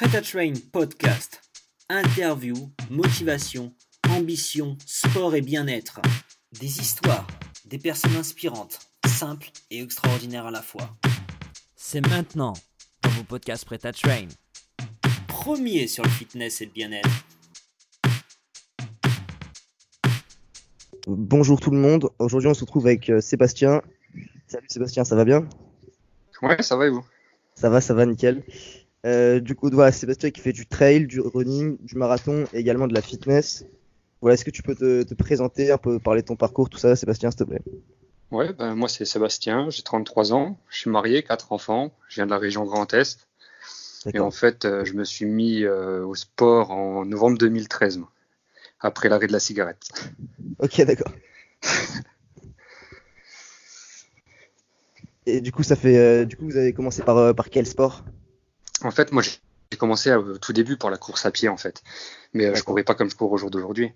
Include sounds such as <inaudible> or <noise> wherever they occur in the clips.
Prêt à Train podcast. Interview, motivation, ambition, sport et bien-être. Des histoires, des personnes inspirantes, simples et extraordinaires à la fois. C'est maintenant dans vos podcasts Prêt à Train. Premier sur le fitness et le bien-être. Bonjour tout le monde. Aujourd'hui, on se retrouve avec euh, Sébastien. Salut Sébastien, ça va bien? Ouais, ça va et vous? Ça va, ça va, nickel. Euh, du coup, voilà, Sébastien qui fait du trail, du running, du marathon et également de la fitness. Voilà, est-ce que tu peux te, te présenter, un peu parler de ton parcours, tout ça, Sébastien, s'il te plaît? Ouais, ben moi c'est Sébastien, j'ai 33 ans, je suis marié, quatre enfants, je viens de la région Grand Est. Et en fait, euh, je me suis mis euh, au sport en novembre 2013, moi, après l'arrêt de la cigarette. Ok, d'accord. <laughs> Et du coup, ça fait, du coup, vous avez commencé par, par quel sport? En fait, moi j'ai commencé au tout début par la course à pied en fait, mais euh, je courais pas comme je cours au jour d'aujourd'hui.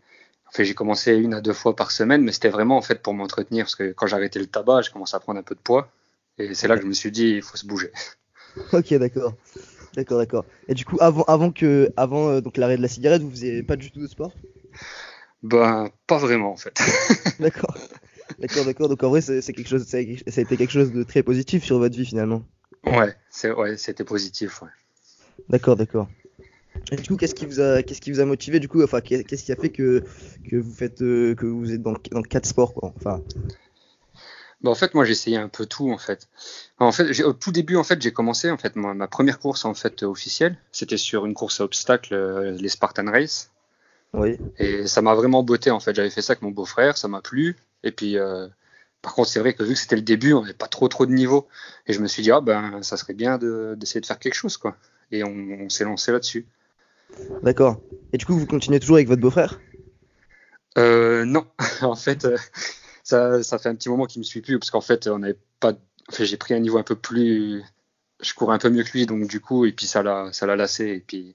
En fait, j'ai commencé une à deux fois par semaine, mais c'était vraiment en fait pour m'entretenir parce que quand j'ai arrêté le tabac, j'ai commencé à prendre un peu de poids et c'est là que je me suis dit il faut se bouger. <laughs> Ok, d'accord. D'accord, d'accord. Et du coup, avant, avant que, avant euh, donc l'arrêt de la cigarette, vous faisiez pas du tout de sport? Ben pas vraiment en fait. <laughs> D'accord. D'accord, d'accord. Donc en vrai, c'est quelque chose, ça a été quelque chose de très positif sur votre vie finalement. Ouais, c'est ouais, c'était positif. Ouais. D'accord, d'accord. Et du coup, qu'est-ce qui vous a, qu'est-ce qui vous a motivé du coup, enfin, qu'est- qu'est-ce qui a fait que que vous faites, euh, que vous êtes dans, dans quatre sports quoi. Enfin, Bah, en fait, moi, j'ai essayé un peu tout, en fait. En fait, j'ai- au tout début, en fait, j'ai commencé, en fait, ma première course, en fait, officielle, c'était sur une course à obstacles, euh, les Spartan Race. oui. Et ça m'a vraiment botté, en fait. J'avais fait ça avec mon beau-frère, ça m'a plu. Et puis, euh, par contre, c'est vrai que vu que c'était le début, on n'avait pas trop, trop de niveau. Et je me suis dit, ah ben, ça serait bien de- d'essayer de faire quelque chose, quoi. Et on, on s'est lancé là-dessus. D'accord. Et du coup, vous continuez toujours avec votre beau-frère? Euh, non, <laughs> en fait, euh, ça, ça fait un petit moment qu'il me suit plus parce qu'en fait, on n'avait pas. Enfin, j'ai pris un niveau un peu plus. Je courais un peu mieux que lui, donc du coup, et puis ça l'a, ça l'a lassé. Et puis,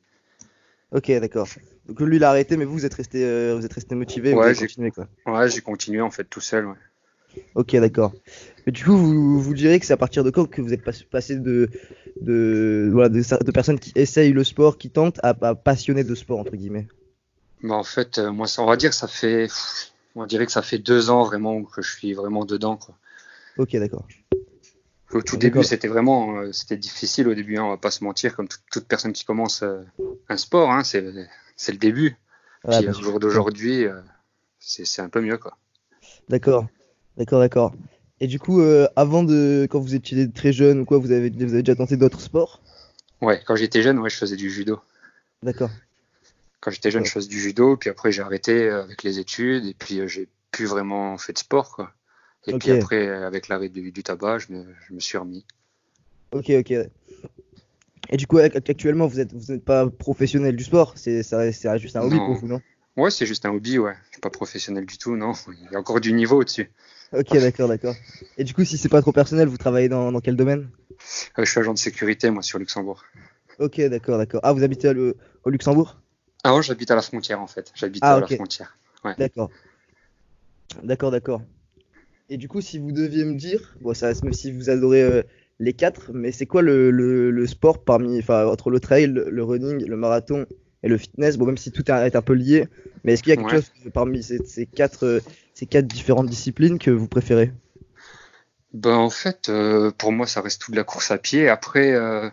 Ok, d'accord. Donc lui, il a arrêté, mais vous, vous êtes resté, euh, vous êtes resté motivé, Ouais, j'ai- continué quoi. ouais, j'ai continué en fait tout seul. Ouais. Ok, d'accord. Mais du coup, vous, vous direz que c'est à partir de quand que vous êtes pas- passé de, de, voilà, de, de personnes qui essayent le sport, qui tentent, à, à passionnés de sport entre guillemets? Bah, en fait, euh, moi, ça, on va dire que ça fait. On dirait que ça fait deux ans vraiment que je suis vraiment dedans. Quoi. Ok, d'accord. Au tout début, c'était vraiment, euh, c'était difficile au début. Hein, on va pas se mentir, comme toute, personne qui commence euh, un sport, hein, c'est, le début. Ouais, puis au sûr. jour d'aujourd'hui, euh, c'est, c'est un peu mieux, quoi. D'accord, d'accord, d'accord. Et du coup, euh, avant de, quand vous étiez très jeune ou quoi, vous avez, vous avez déjà tenté d'autres sports? Ouais, quand j'étais jeune, ouais, je faisais du judo. D'accord. Quand j'étais jeune, je faisais du judo, puis après j'ai arrêté euh, avec les études, et puis euh, j'ai plus vraiment fait de sport, quoi. Et puis après, avec l'arrêt du, du tabac, je me, je me suis remis. Ok, ok. Et du coup, ac- actuellement, vous êtes, vous n'êtes pas professionnel du sport, c'est, juste un hobby Non. pour vous, non? Ouais, c'est juste un hobby, ouais. Je suis pas professionnel du tout, non. <laughs> Il y a encore du niveau au-dessus. Ok, d'accord, d'accord. Et du coup, si c'est pas trop personnel, vous travaillez dans, dans quel domaine? Euh, je suis agent de sécurité, moi, sur Luxembourg. Ok, d'accord, d'accord. Ah, vous habitez le- au Luxembourg? Avant, j'habite à la frontière, en fait. J'habite Ah, à la frontière. D'accord. D'accord, d'accord. Et du coup, si vous deviez me dire, bon, ça reste même si vous adorez euh, les quatre, mais c'est quoi le, le, le sport parmi, enfin, entre le trail, le running, le marathon et le fitness, bon, même si tout est un peu lié, mais est-ce qu'il y a quelque Ouais. chose parmi ces, ces quatre, euh, ces quatre différentes disciplines que vous préférez? Ben, en fait, euh, pour moi, ça reste tout de la course à pied. Après, euh,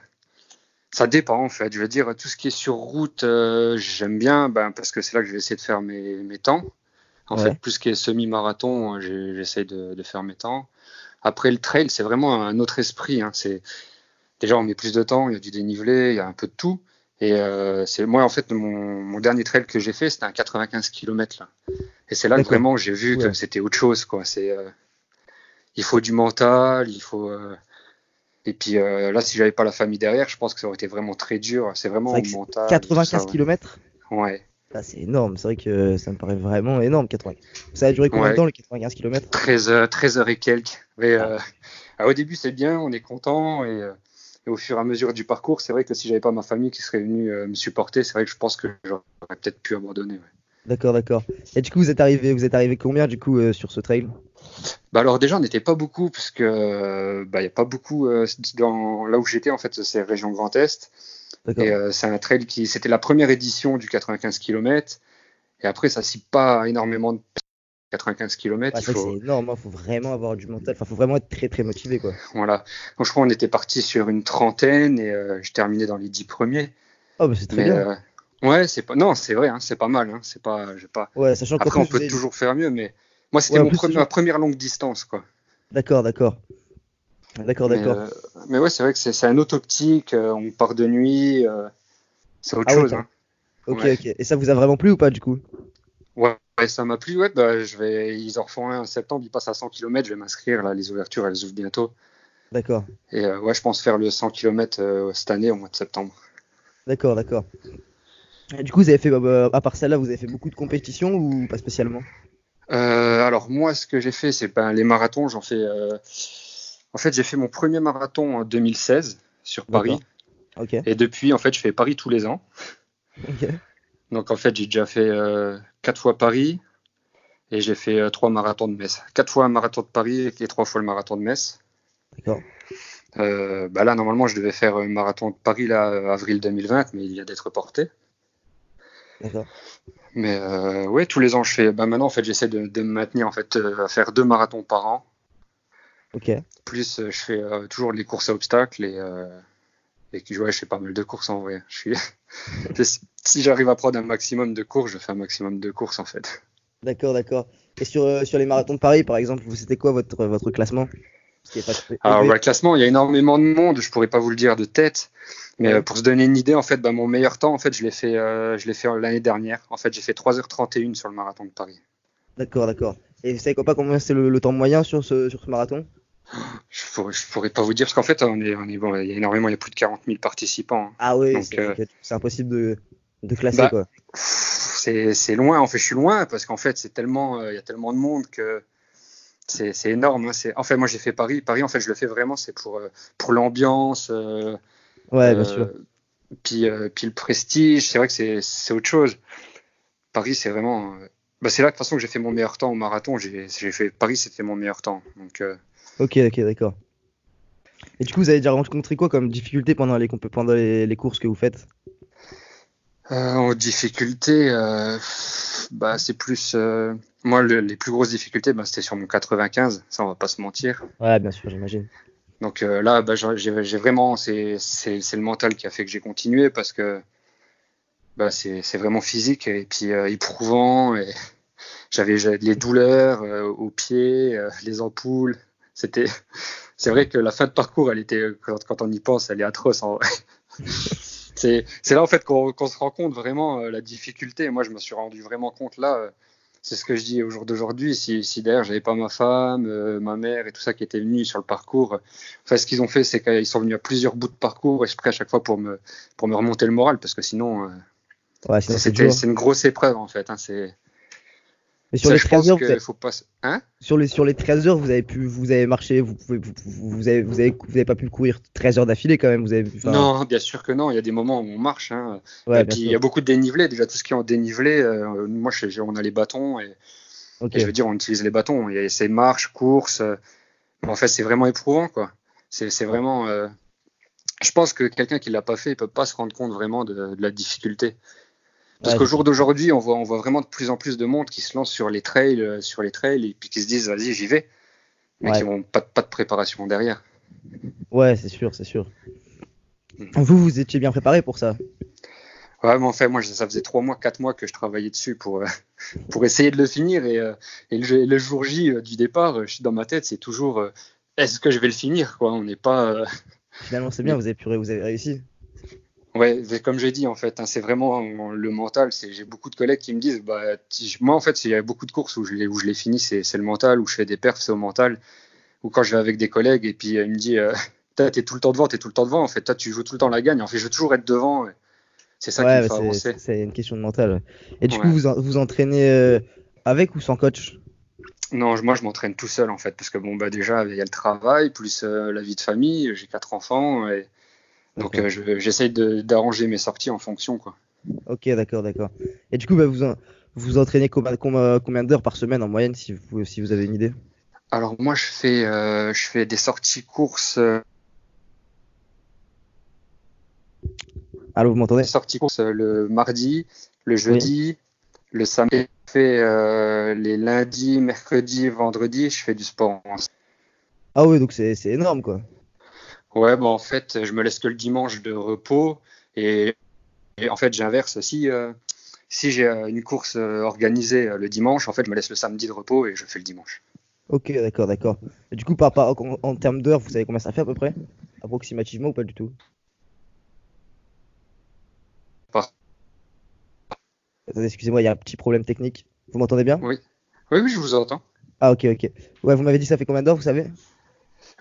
ça dépend, en fait. Je veux dire, tout ce qui est sur route, euh, j'aime bien, ben, parce que c'est là que je vais essayer de faire mes, mes temps. En Ouais. fait, plus qui est semi-marathon, j'ai- j'essaie de, de faire mes temps. Après, le trail, c'est vraiment un autre esprit. Hein. C'est déjà, on met plus de temps, il y a du dénivelé, il y a un peu de tout. Et euh, c'est moi, en fait, mon, mon dernier trail que j'ai fait, c'était un 95 km là. Et c'est là que vraiment j'ai vu que Ouais. c'était autre chose, quoi. C'est euh, il faut du mental, il faut. euh, Et puis là, si j'avais pas la famille derrière, je pense que ça aurait été vraiment très dur. C'est vraiment vrai au mental. 95 tout ça, ouais. km? Ouais. Ah, c'est énorme, c'est vrai que ça me paraît vraiment énorme, 80. Ça a duré combien de Ouais. temps, les 95 km? 13 heures, 13 heures et quelques. Mais Ah. ah, au début, c'est bien, on est content. Et, et au fur et à mesure du parcours, c'est vrai que si j'avais pas ma famille qui serait venue euh, me supporter, c'est vrai que je pense que j'aurais peut-être pu abandonner. ouais. D'accord, d'accord. Et du coup, vous êtes arrivé, vous êtes arrivé combien du coup euh, sur ce trail? Bah alors déjà, on n'était pas beaucoup parce que euh, bah, y a pas beaucoup euh, dans là où j'étais en fait, c'est région Grand Est. D'accord. Et c'est un trail qui, c'était la première édition du 95 km. Et après, ça cible pas énormément de 95 km. Ouais, il faut, c'est énorme, il faut vraiment avoir du mental, enfin, faut vraiment être très très motivé quoi. voilà. Donc, je crois qu'on était parti sur une trentaine et euh, je terminais dans les dix premiers. Oh, bah c'est très Mais bien. euh, ouais, c'est pas, non, c'est vrai, hein, c'est pas mal. Hein, c'est pas, j'ai pas. Ouais, sachant Après, on peut avez- toujours faire mieux, mais moi, c'était Ouais, en mon plus, premier- ma première longue distance, quoi. D'accord, d'accord. D'accord, d'accord. euh, mais ouais, c'est vrai que c'est un autre optique. euh, on part de nuit. euh, c'est autre Ah chose. hein. Ok, ouais. ok. Et ça vous a vraiment plu ou pas du coup? Ouais, ouais, ça m'a plu. Ouais, bah, je vais, ils en refont un en septembre. Ils passent à 100 km. Je vais m'inscrire. Là, les ouvertures, elles ouvrent bientôt. D'accord, Et euh, ouais, je pense faire le 100 km euh, cette année au mois de septembre. d'accord, d'accord. Du coup, vous avez fait, euh, à part celle-là, vous avez fait beaucoup de compétitions ou pas spécialement? Alors moi, ce que j'ai fait, c'est ben, les marathons. J'en fais. En fait, j'ai fait mon premier marathon en 2016 sur Paris. Et depuis, en fait, je fais Paris tous les ans. ok, Donc en fait, j'ai déjà fait euh, quatre fois Paris et j'ai fait euh, trois marathons de Metz. Quatre fois un marathon de Paris et trois fois le marathon de Metz. d'accord. Euh, bah là, normalement, je devais faire un marathon de Paris là, avril 2020, mais il vient d'être reporté. D'accord. Mais euh, ouais, tous les ans, je fais. Bah maintenant, en fait, j'essaie de, de me maintenir en fait euh, à faire deux marathons par an. Ok, Plus, je fais toujours les courses à obstacles et et que ouais, je fais pas mal de courses en vrai. Je suis. <laughs> si j'arrive à prendre un maximum de courses, je fais un maximum de courses en fait. d'accord, d'accord. Et sur, euh, sur les marathons de Paris, par exemple, vous- c'était quoi votre, votre classement? Pas Alors, élevé. bah, le classement, il y a énormément de monde. Je pourrais pas vous le dire de tête. Mais Ouais. euh, pour se donner une idée, en fait, bah, mon meilleur temps, en fait, je l'ai fait, euh, je l'ai fait l'année dernière. En fait, j'ai fait 3h31 sur le marathon de Paris. D'accord, d'accord. Et vous savez quoi, pas combien c'est le, le temps moyen sur ce, sur ce marathon? Je pourrais, je pourrais pas vous dire parce qu'en fait, on est, on est bon, il y a énormément, il y a plus de 40 000 participants. Ah oui, c'est euh, c'est impossible de, de classer Bah, quoi. C'est, loin. En fait, je suis loin parce qu'en fait, c'est tellement, euh, il y a tellement de monde que c'est, énorme. hein. C'est, en fait, moi, j'ai fait Paris. Paris, en fait, je le fais vraiment, c'est pour, euh, pour l'ambiance. Ouais, bien sûr. Puis, puis le prestige, c'est vrai que c'est c'est autre chose. Paris, c'est vraiment. bah, c'est là de toute façon que j'ai fait mon meilleur temps au marathon. J'ai fait Paris, c'était mon meilleur temps. Donc, Ok, ok, d'accord. Et du coup, vous avez déjà rencontré quoi comme difficulté pendant les, compé- pendant les, les courses que vous faites? Euh, en difficulté, euh, bah, c'est plus. euh, moi, le- les plus grosses difficultés, bah, c'était sur mon 95. Ça, on va pas se mentir. Ouais, bien sûr, j'imagine. Donc là, bah, j'ai vraiment. C'est le mental qui a fait que j'ai continué parce que bah, c'est vraiment physique et puis éprouvant. Et <laughs> j'avais les douleurs aux pieds, les ampoules. C'était, <laughs> c'est vrai que la fin de parcours, elle était, quand, quand on y pense, elle est atroce. <laughs> En vrai. c'est, là en fait qu'on, se rend compte vraiment euh, la difficulté. Moi, je me suis rendu vraiment compte là. euh, c'est ce que je dis au jour d'aujourd'hui. Si, si d'ailleurs j'avais pas ma femme, euh, ma mère et tout ça qui étaient venus sur le parcours, enfin, ce qu'ils ont fait, c'est qu'ils sont venus à plusieurs bouts de parcours exprès à chaque fois pour me, pour me remonter le moral parce que sinon, Ouais, sinon c'est c'était, dur. c'est une grosse épreuve en fait. Hein, c'est, Sur ça, les je 13 pense heures, avez, faut pas. Hein? Sur les, sur les 13 heures, vous avez pu, vous avez marché, vous pouvez, vous, vous, vous avez, vous avez, vous avez pas pu courir 13 heures d'affilée quand même, vous avez, Non, bien sûr que non. Il y a des moments où on marche. Hein. ouais, et puis il y a beaucoup de dénivelé. Déjà tout ce qui est en dénivelé, euh, moi je, on a les bâtons et, je veux dire on utilise les bâtons. Il y a ces marches, courses. euh, en fait c'est vraiment éprouvant quoi. C'est c'est vraiment. euh, je pense que quelqu'un qui l'a pas fait, il peut pas se rendre compte vraiment de, de la difficulté. Parce Ouais, qu'au jour d'aujourd'hui, on voit, on voit vraiment de plus en plus de monde qui se lance sur les trails, euh, sur les trails et puis qui se disent vas-y j'y vais, mais Ouais. qui n'ont pas, de- pas de préparation derrière. Ouais, c'est sûr, c'est sûr. Mm. Vous, vous étiez bien préparé pour ça. Ouais, mais en fait, moi, ça faisait trois mois, quatre mois que je travaillais dessus pour, euh, <laughs> pour essayer de le finir. Et, euh, et le, le jour J euh, du départ, je suis dans ma tête, c'est toujours est-ce que je vais le finir quoi? On n'est pas. Finalement, c'est bien, <laughs> vous avez pu, vous avez réussi. Ouais, comme j'ai dit, en fait, hein, c'est vraiment le mental. J'ai beaucoup de collègues qui me disent, bah, moi, en fait, il y a beaucoup de courses où je l'ai, où je l'ai fini, c'est, le mental, où je fais des perfs, c'est au mental. Ou quand je vais avec des collègues et puis euh, il me dit, euh, <laughs> t'es tout le temps devant, t'es tout le temps devant. En fait, toi, tu joues tout le temps la gagne. En fait, je veux toujours être devant. C'est ça ouais, qui me fait c'est- avancer. c'est une question de mental. Et du Ouais. coup, vous en- vous entraînez euh, avec ou sans coach? Non, moi, je m'entraîne tout seul, en fait, parce que bon, bah, déjà, il y a le travail, plus euh, la vie de famille. J'ai quatre enfants. Et... Donc, D'accord. euh, je- j'essaye de- d'arranger mes sorties en fonction, quoi. Ok, d'accord, d'accord. Et du coup, bah, vous en- vous entraînez combien, combien, combien d'heures par semaine en moyenne, si vous, si vous avez une idée? Alors moi je fais euh, je fais des sorties courses. euh, Allô, vous m'entendez? sorti course le mardi, le jeudi, le samedi. Je fais euh, les lundis, mercredis, vendredis, je fais du sport. Ah oui, donc c'est énorme quoi. Ouais, bon, en fait, je me laisse que le dimanche de repos. Et, et en fait, j'inverse. Si, euh, si j'ai euh, une course euh, organisée le dimanche, en fait, je me laisse le samedi de repos et je fais le dimanche. Ok, d'accord, d'accord. Du coup, par, par- en, en termes d'heures, vous savez combien ça fait à peu près? Approximativement ou pas du tout? Pas. Attendez, excusez-moi, il y a un petit problème technique. Vous m'entendez bien? Oui, oui, je vous entends. Ah, ok, ok. Ouais, vous m'avez dit ça fait combien d'heures, vous savez?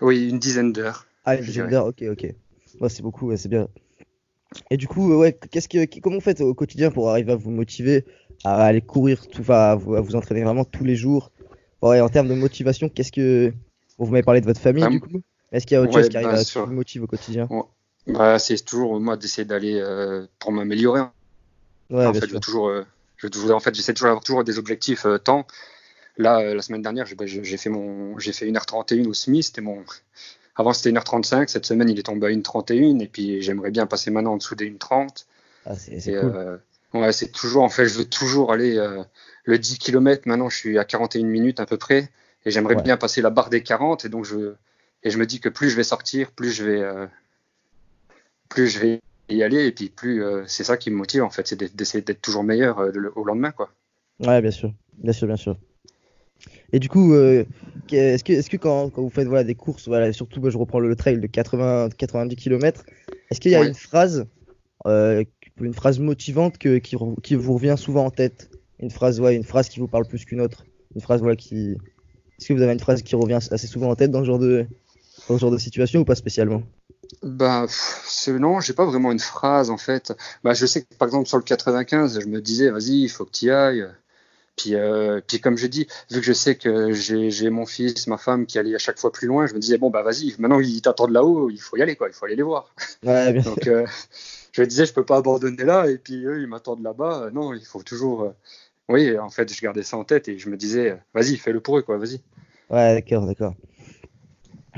Oui, une dizaine d'heures. Ah, d'heures, ok, ok. Ouais, c'est beaucoup, ouais, c'est bien. Et du coup, euh, ouais, qu'est-ce que, comment vous faites au quotidien pour arriver à vous motiver à aller courir, tout, à vous, à vous entraîner vraiment tous les jours? Ouais, en termes de motivation, qu'est-ce que. Bon, vous m'avez parlé de votre famille, Ah, du coup. Est-ce qu'il y a autre ouais, chose qui arrive bien à sûr. vous motiver au quotidien? Bah, c'est toujours moi d'essayer d'aller euh, pour m'améliorer. Ouais, en fait, je veux toujours, euh, je veux toujours- en fait, j'essaie toujours d'avoir toujours des objectifs euh, temps. Là, euh, la semaine dernière, j'ai bah, fait mon, j'ai fait 1h31 au SMI, c'était mon. Avant c'était 1h35, cette semaine il est tombé à 1h31 et puis j'aimerais bien passer maintenant en dessous des 1h30. Ah, c'est cool. euh, ouais, c'est toujours, en fait, je veux toujours aller euh, le 10 km. Maintenant, je suis à 41 minutes à peu près et j'aimerais Ouais. bien passer la barre des 40 et donc je et je me dis que plus je vais sortir, plus je vais euh, plus je vais y aller et puis plus euh, c'est ça qui me motive en fait, c'est d'essayer d'être toujours meilleur euh, le- au lendemain quoi. Ouais, bien sûr, bien sûr, bien sûr. Et du coup, euh, est-ce que, quand, quand vous faites voilà, des courses, voilà, surtout moi, je reprends le trail de 80, 90 km, est-ce qu'il y a une phrase, euh, une phrase motivante que, qui, vous revient souvent en tête? Une phrase, ouais, une phrase qui vous parle plus qu'une autre? Une phrase, voilà, qui. Est-ce que vous avez une phrase qui revient assez souvent en tête dans ce genre de, dans ce genre de situation ou pas spécialement? Bah non, j'ai pas vraiment une phrase en fait. Bah je sais que par exemple sur le 95, je me disais vas-y, il faut que tu y ailles. Puis, euh, puis comme je dis, vu que je sais que j'ai mon fils, ma femme qui allait à chaque fois plus loin, je me disais bon bah vas-y, maintenant ils t'attendent là-haut, il faut y aller quoi, il faut aller les voir. Ouais, bien sûr. Donc euh, je me disais je peux pas abandonner là et puis eux ils m'attendent là-bas. Euh, Non, il faut toujours. Oui, en fait je gardais ça en tête et je me disais vas-y fais-le pour eux quoi, vas-y. Ouais, d'accord, d'accord.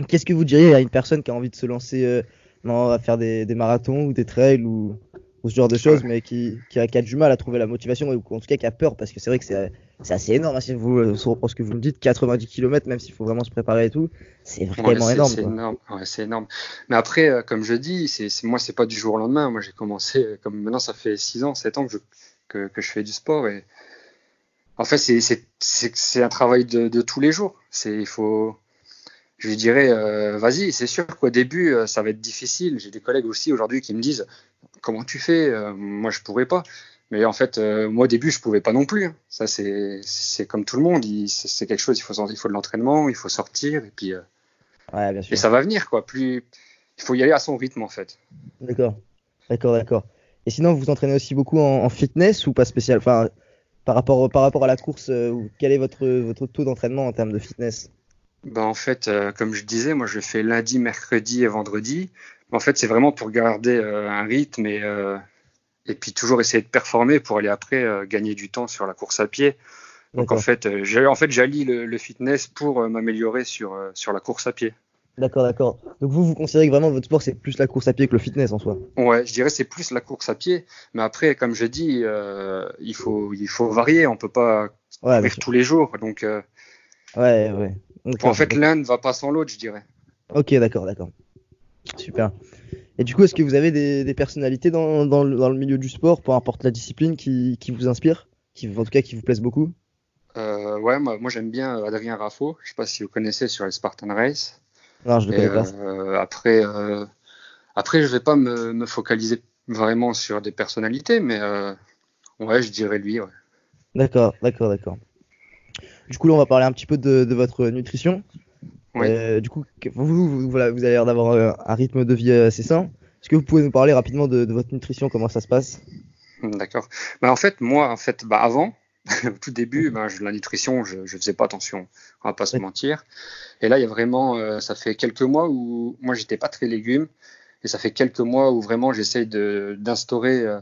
Qu'est-ce que vous diriez à une personne qui a envie de se lancer euh, non, à faire des, des marathons ou des trails ou, ou ce genre de choses, mais qui, qui, a, qui a du mal à trouver la motivation ou en tout cas qui a peur parce que c'est vrai que c'est assez énorme hein, si vous euh, si reprend ce que vous me dites, 90 km, même s'il faut vraiment se préparer et tout, c'est vraiment énorme. c'est énorme. Ouais, c'est énorme. Mais après, euh, comme je dis, c'est moi, c'est pas du jour au lendemain. Moi, j'ai commencé, euh, comme maintenant, ça fait 6 ans, 7 ans que je, que, que je fais du sport. Et en fait, c'est un travail de, de tous les jours. C'est, il faut, je lui dirais, euh, vas-y, c'est sûr qu'au début, ça va être difficile. J'ai des collègues aussi aujourd'hui qui me disent, comment tu fais Euh, Moi, je pourrais pas. Mais en fait, euh, moi, au début, je pouvais pas non plus. hein. Ça, c'est comme tout le monde. C'est quelque chose, il faut, il faut de l'entraînement, il faut sortir. Et puis. euh, Ouais, bien sûr. et ça va venir, quoi. Plus, il faut y aller à son rythme, en fait. D'accord, d'accord, d'accord. Et sinon, vous vous entraînez aussi beaucoup en, en fitness ou pas spécial? Enfin, par rapport, par rapport à la course, euh, quel est votre, votre taux d'entraînement en termes de fitness? Ben, en fait, comme je disais, moi, je fais lundi, mercredi et vendredi. En fait, c'est vraiment pour garder euh, un rythme et, euh, et puis toujours essayer de performer pour aller après euh, gagner du temps sur la course à pied. Donc, en fait, en fait, j'allie le, le fitness pour m'améliorer sur, sur la course à pied. D'accord, d'accord. Donc vous, vous considérez que vraiment votre sport, c'est plus la course à pied que le fitness en soi? Ouais, je dirais c'est plus la course à pied. Mais après, comme je dis, euh, il faut, il faut varier. On peut pas Ouais, courir tous les jours. Donc, euh, Ouais, ouais. En fait, l'un ne va pas sans l'autre, je dirais. Ok, d'accord, d'accord. Super. Et du coup, est-ce que vous avez des, des personnalités dans, dans le, dans le milieu du sport, peu importe la discipline, qui, qui vous inspirent, qui, en tout cas qui vous plaisent beaucoup? Euh, ouais, moi, moi, j'aime bien Adrien Raffo. Je sais pas si vous connaissez sur les Spartan Race. Non, je le connais pas. euh, après, euh, après, je vais pas me, me focaliser vraiment sur des personnalités, mais euh, ouais, je dirais lui. Ouais. D'accord, d'accord, d'accord. Du coup, là, on va parler un petit peu de, de votre nutrition. Oui. Euh, du coup, vous, vous, voilà, vous avez l'air d'avoir euh, un rythme de vie assez sain. Est-ce que vous pouvez nous parler rapidement de, de votre nutrition, comment ça se passe? D'accord. Bah, en fait, moi, en fait, bah, avant, <laughs> au tout début, bah, je- la nutrition, je, je faisais pas attention. On va pas se mentir. Et là, il y a vraiment, euh, ça fait quelques mois où moi, j'étais pas très légumes, et ça fait quelques mois où vraiment j'essaye d'instaurer euh,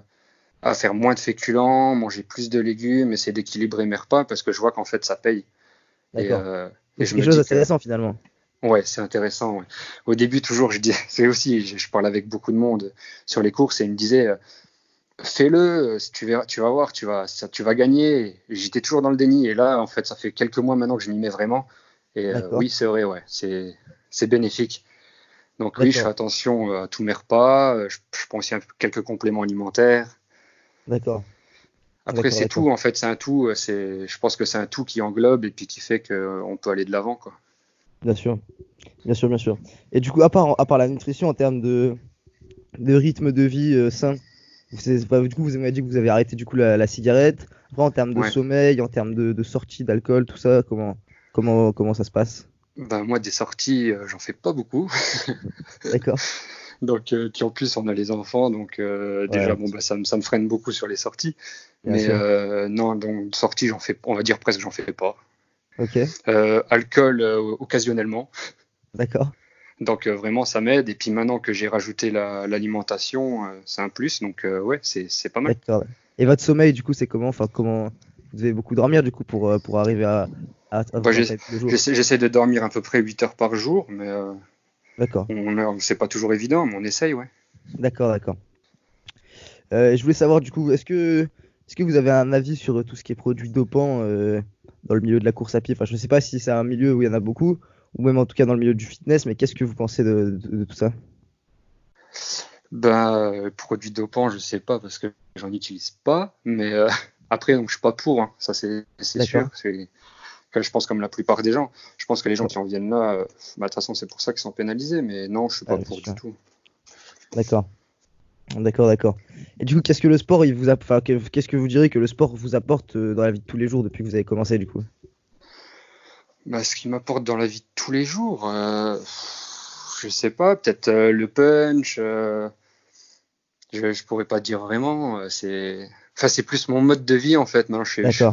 à faire moins de féculents, manger plus de légumes, essayer d'équilibrer mes repas parce que je vois qu'en fait ça paye. Et, D'accord. euh, et je quelque chose que- récent finalement. Ouais, c'est intéressant. ouais. Au début, toujours, je dis, <laughs> c'est aussi, je, je parle avec beaucoup de monde sur les courses et ils me disaient, euh, fais-le, si tu verras, tu vas voir, tu vas, ça, tu vas gagner. J'étais toujours dans le déni et là, en fait, ça fait quelques mois maintenant que je m'y mets vraiment. Et euh, oui, c'est vrai, ouais, c'est, c'est bénéfique. Donc oui, je fais attention euh, à tous mes repas. euh, Je, je prends aussi un quelques compléments alimentaires. D'accord. Après, c'est tout. En fait, c'est un tout. euh, C'est, je pense que c'est un tout qui englobe et puis qui fait qu'on peut aller de l'avant, quoi. Bien sûr. Bien sûr, bien sûr. Et du coup, à part, à part la nutrition, en termes de, de rythme de vie euh, sain, du coup, vous m'avez dit que vous avez arrêté du coup la, la cigarette. Après, en termes de Ouais. sommeil, en termes de, de sortie d'alcool, tout ça, comment, comment, comment ça se passe? Ben, moi, des sorties, euh, j'en fais pas beaucoup. D'accord. <laughs> Donc, euh, puis en plus, on a les enfants, donc euh, déjà, bon, bah, ça, me- ça me freine beaucoup sur les sorties. Bien Mais euh, non, donc sorties, j'en fais, on va dire presque, j'en fais pas. Ok. Alcool, occasionnellement. D'accord. Donc vraiment, ça m'aide. Et puis maintenant que j'ai rajouté la- l'alimentation, c'est un plus. Donc ouais, c'est c'est pas mal. D'accord. Et votre sommeil, du coup, c'est comment? Enfin, comment vous devez beaucoup dormir du coup pour, pour arriver à, à, à vous Bah. J'essaie de dormir à peu près 8 heures par jour, mais D'accord. c'est pas toujours évident, mais on essaye, ouais. D'accord, d'accord. Euh, je voulais savoir du coup, est-ce que est-ce que vous avez un avis sur tout ce qui est produits dopants euh, dans le milieu de la course à pied? Enfin, je ne sais pas si c'est un milieu où il y en a beaucoup, ou même en tout cas dans le milieu du fitness, mais qu'est-ce que vous pensez de, de- de tout ça? Ben, produits dopants, je sais pas parce que j'en utilise pas. Mais euh, <laughs> après, donc je suis pas pour. hein. Ça, c'est sûr. Je pense comme la plupart des gens. Je pense que les gens qui en viennent là, euh, bah, de toute façon, c'est pour ça qu'ils sont pénalisés. Mais non, je suis pas Ouais, pour du tout. D'accord. D'accord, d'accord. Et du coup, qu'est-ce que le sport, il vous a... enfin, que- qu'est-ce que vous direz que le sport vous apporte euh, dans la vie de tous les jours depuis que vous avez commencé du coup? Bah, ce qui m'apporte dans la vie de tous les jours, euh, je sais pas, peut-être euh, le punch. euh, je, je pourrais pas dire vraiment. c'est, enfin, c'est plus mon mode de vie en fait. Maintenant, je je-.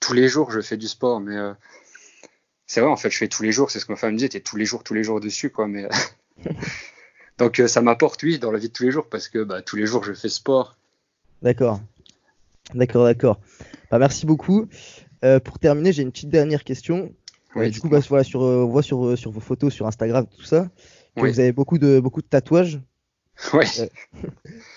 Tous les jours, je fais du sport, mais euh, c'est vrai en fait, je fais tous les jours. C'est ce que ma femme me disait, t'es tous les jours, tous les jours dessus, quoi. Mais <laughs> donc euh, ça m'apporte, oui, dans la vie de tous les jours, parce que bah, tous les jours, je fais sport. D'accord. D'accord, d'accord. Bah, merci beaucoup. Euh, pour terminer, j'ai une petite dernière question. Euh, du coup, bah, voilà, sur, on voit sur, sur vos photos, sur Instagram, tout ça, que Oui. vous avez beaucoup de, beaucoup de tatouages. Ouais. <laughs>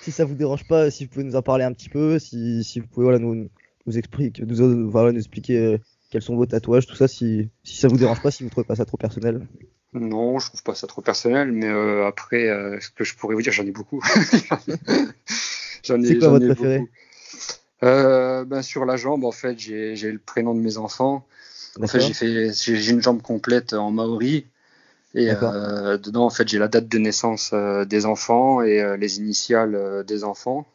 Si ça vous dérange pas, si vous pouvez nous en parler un petit peu, si, si vous pouvez voilà, nous, nous, euh, voilà, nous expliquer euh, quels sont vos tatouages, tout ça, si, si ça vous dérange pas, si vous trouvez pas ça trop personnel. Non, je trouve pas ça trop personnel, mais euh, après, euh, ce que je pourrais vous dire, j'en ai beaucoup. <laughs> j'en ai, C'est quoi votre ai préféré? beaucoup. Euh, ben, sur la jambe, en fait, j'ai, le prénom de mes enfants. En fait, j'ai fait, j'ai j'ai une jambe complète en maori. Et dedans, en fait, j'ai la date de naissance des enfants et les initiales des enfants.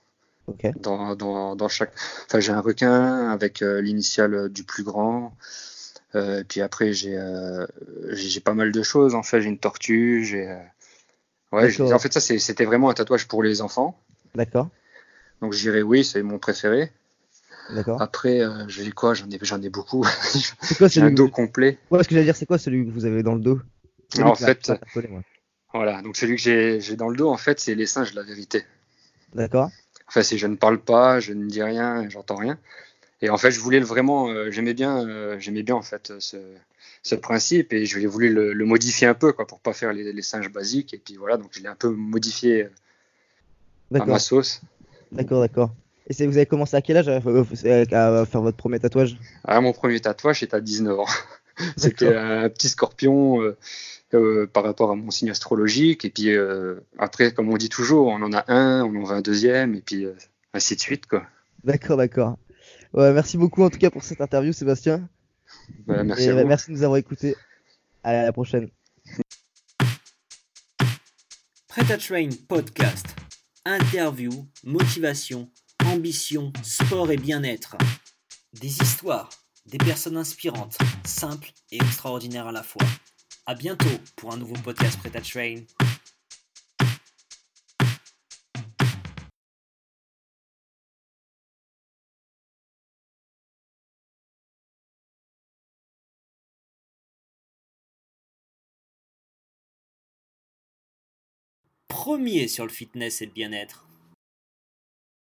Ok. Dans, dans, dans chaque. Enfin, j'ai un requin avec euh, l'initiale du plus grand. Euh, puis après, j'ai euh, j'ai pas mal de choses. En fait, j'ai une tortue. J'ai. Ouais, en fait, ça, c'était vraiment un tatouage pour les enfants. D'accord. Donc, je dirais oui, c'est mon préféré. D'accord. Après, j'ai quoi J'en ai, j'en ai beaucoup. <laughs> C'est quoi un que dos vous... complet. Ouais, ce que j'allais dire, c'est quoi celui que vous avez dans le dos? En fait. Voilà, donc celui que j'ai j'ai dans le dos, en fait, c'est les singes de la vérité. D'accord. Enfin, c'est je ne parle pas, je ne dis rien, j'entends rien. Et en fait, je voulais vraiment, euh, j'aimais bien, euh, j'aimais bien en fait ce, ce principe et je voulais le, le modifier un peu quoi pour pas faire les, les singes basiques. Et puis voilà, donc je l'ai un peu modifié euh, à ma sauce. D'accord, d'accord. Et vous avez commencé à quel âge à, à- à faire votre premier tatouage? Ah, mon premier tatouage, c'était à 19 ans. <laughs> C'était un petit scorpion euh, euh, par rapport à mon signe astrologique. Et puis euh, après, comme on dit toujours, on en a un, on en veut un deuxième, et puis euh, ainsi de suite quoi. D'accord, d'accord. Ouais, merci beaucoup en tout cas pour cette interview, Sébastien. Voilà, merci Et à bah, vous. merci de nous avoir écoutés. À la prochaine. Prêt à Train Podcast. Interview, motivation, ambition, sport et bien-être. Des histoires, des personnes inspirantes, simples et extraordinaires à la fois. À bientôt pour un nouveau podcast Prêt à Train. Premier sur le fitness et le bien-être.